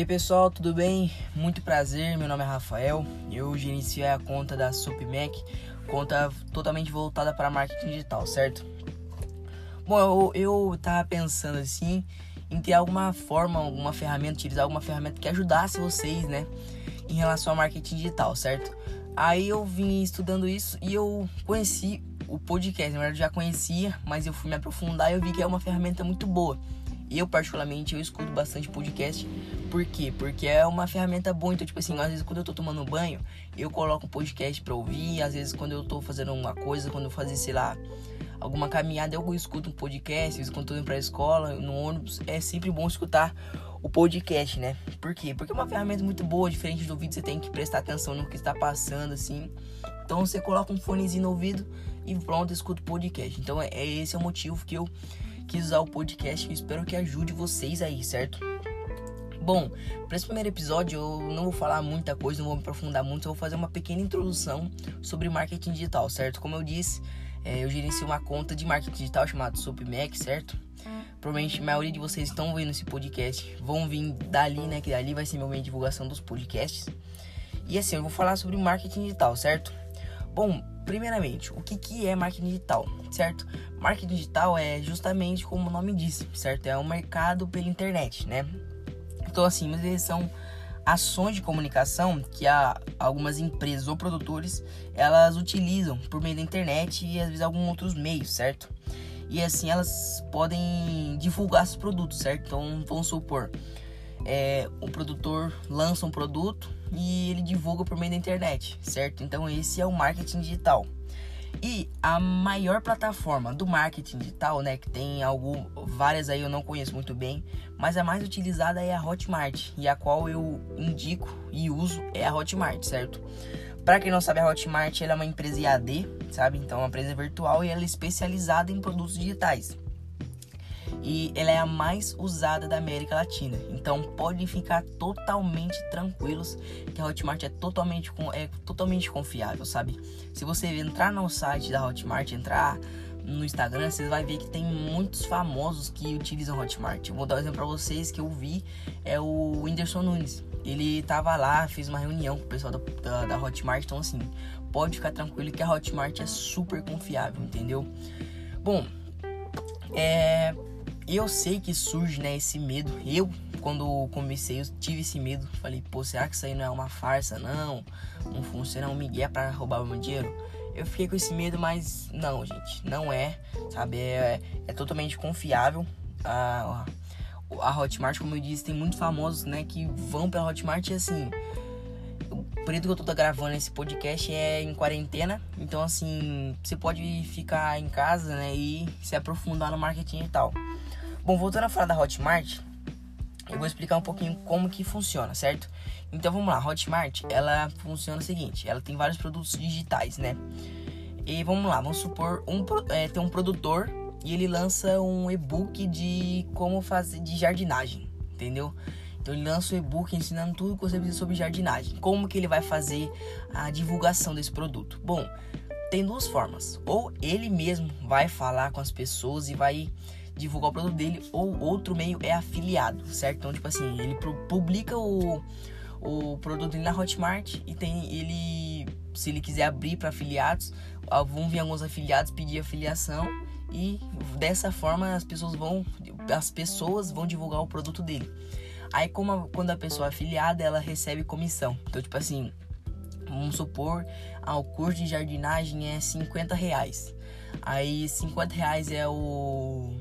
E aí pessoal, tudo bem? Muito prazer, meu nome é Rafael. Eu gerencio a conta da SupMac, conta totalmente voltada para marketing digital, certo? Bom, eu, eu tava pensando assim em ter alguma forma, alguma ferramenta, utilizar alguma ferramenta que ajudasse vocês, né, em relação ao marketing digital, certo? Aí eu vim estudando isso e eu conheci o podcast. Na verdade, eu já conhecia, mas eu fui me aprofundar e eu vi que é uma ferramenta muito boa eu, particularmente, eu escuto bastante podcast. Por quê? Porque é uma ferramenta boa. Então, tipo assim, às vezes quando eu tô tomando banho, eu coloco um podcast pra ouvir. Às vezes quando eu tô fazendo uma coisa, quando eu fazer, sei lá, alguma caminhada, eu escuto um podcast. Às quando eu tô indo pra escola, no ônibus, é sempre bom escutar o podcast, né? Por quê? Porque é uma ferramenta muito boa, diferente do vídeo, você tem que prestar atenção no que está passando, assim. Então você coloca um fonezinho no ouvido e pronto, escuta o podcast. Então é, é esse é o motivo que eu quis usar o podcast e espero que ajude vocês aí, certo? Bom, para esse primeiro episódio eu não vou falar muita coisa, não vou me aprofundar muito, eu vou fazer uma pequena introdução sobre marketing digital, certo? Como eu disse, é, eu gerencio uma conta de marketing digital chamada SupMac, certo? Provavelmente a maioria de vocês estão vendo esse podcast, vão vir dali, né? Que dali vai ser meu meio de divulgação dos podcasts. E assim, eu vou falar sobre marketing digital, certo? Bom, primeiramente, o que, que é marketing digital, certo? Marketing digital é justamente como o nome diz, certo? É um mercado pela internet, né? Então, assim, mas eles são ações de comunicação que há algumas empresas ou produtores elas utilizam por meio da internet e às vezes alguns outros meios, certo? E assim elas podem divulgar seus produtos, certo? Então vamos supor, é, o produtor lança um produto e ele divulga por meio da internet, certo? Então esse é o marketing digital. E a maior plataforma do marketing digital, né, que tem algo, várias aí eu não conheço muito bem, mas a mais utilizada é a Hotmart e a qual eu indico e uso é a Hotmart, certo? Para quem não sabe, a Hotmart é uma empresa IAD, sabe? Então é uma empresa virtual e ela é especializada em produtos digitais e ela é a mais usada da América Latina. Então podem ficar totalmente tranquilos que a Hotmart é totalmente, é totalmente confiável, sabe? Se você entrar no site da Hotmart, entrar no Instagram, vocês vai ver que tem muitos famosos que utilizam Hotmart. Eu vou dar um exemplo para vocês que eu vi, é o Whindersson Nunes. Ele tava lá, fez uma reunião com o pessoal da, da, da Hotmart, então assim, pode ficar tranquilo que a Hotmart é super confiável, entendeu? Bom, é, eu sei que surge, né, esse medo. Eu, quando comecei, eu tive esse medo. Falei, pô, será que isso aí não é uma farsa? Não, não funciona, um migué pra roubar o meu dinheiro. Eu fiquei com esse medo, mas não, gente, não é, sabe? É, é totalmente confiável. A, a Hotmart, como eu disse, tem muitos famosos, né, que vão pra Hotmart e assim. O período que eu tô gravando esse podcast é em quarentena, então assim, você pode ficar em casa, né, e se aprofundar no marketing e tal. Bom, voltando a falar da Hotmart, eu vou explicar um pouquinho como que funciona, certo? Então vamos lá, Hotmart, ela funciona o seguinte, ela tem vários produtos digitais, né? E vamos lá, vamos supor, um, é, tem um produtor e ele lança um e-book de como fazer de jardinagem, entendeu? Então ele lança um e-book ensinando tudo que você precisa sobre jardinagem. Como que ele vai fazer a divulgação desse produto? Bom, tem duas formas. Ou ele mesmo vai falar com as pessoas e vai divulgar o produto dele, ou outro meio é afiliado, certo? Então, tipo assim, ele publica o, o produto dele na Hotmart e tem ele, se ele quiser abrir para afiliados, vão vir alguns afiliados pedir afiliação e dessa forma as pessoas vão as pessoas vão divulgar o produto dele. Aí como a, quando a pessoa é afiliada, ela recebe comissão. Então, tipo assim, vamos supor, ah, o curso de jardinagem é 50 reais. Aí 50 reais é o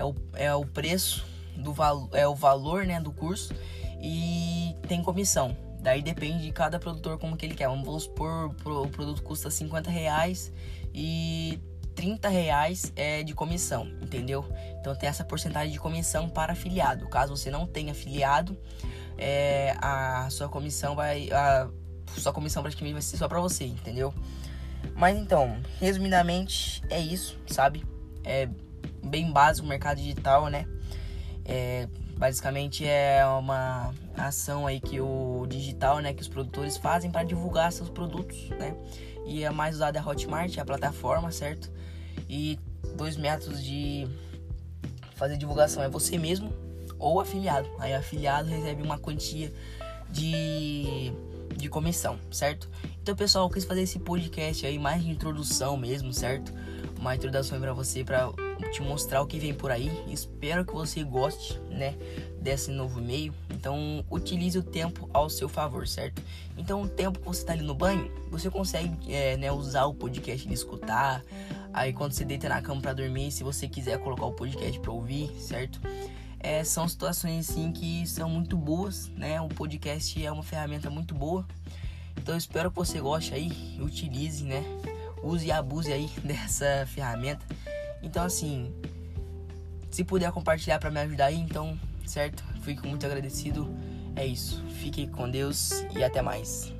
é o, é o preço do valor, é o valor, né, do curso e tem comissão. Daí depende de cada produtor como que ele quer. Vamos supor, o produto custa 50 reais e 30 reais é de comissão, entendeu? Então tem essa porcentagem de comissão para afiliado. Caso você não tenha afiliado, é, a sua comissão vai. A sua comissão praticamente vai ser só para você, entendeu? Mas então, resumidamente, é isso, sabe? É bem básico mercado digital, né? É, basicamente é uma ação aí que o digital, né, que os produtores fazem para divulgar seus produtos, né? E a mais usada é a Hotmart, a plataforma, certo? E dois métodos de fazer divulgação é você mesmo ou afiliado. Aí afiliado recebe uma quantia de, de comissão, certo? Então, pessoal, eu quis fazer esse podcast aí mais de introdução mesmo, certo? Uma introdução para você para te mostrar o que vem por aí. Espero que você goste, né, desse novo meio. Então, utilize o tempo ao seu favor, certo? Então, o tempo que você tá ali no banho, você consegue, é, né, usar o podcast de escutar. Aí, quando você deita na cama para dormir, se você quiser colocar o podcast para ouvir, certo? É, são situações assim que são muito boas, né? O podcast é uma ferramenta muito boa. Então, eu espero que você goste aí, utilize, né? Use e abuse aí dessa ferramenta. Então, assim, se puder compartilhar para me ajudar aí, então, certo? Fico muito agradecido. É isso. Fique com Deus e até mais.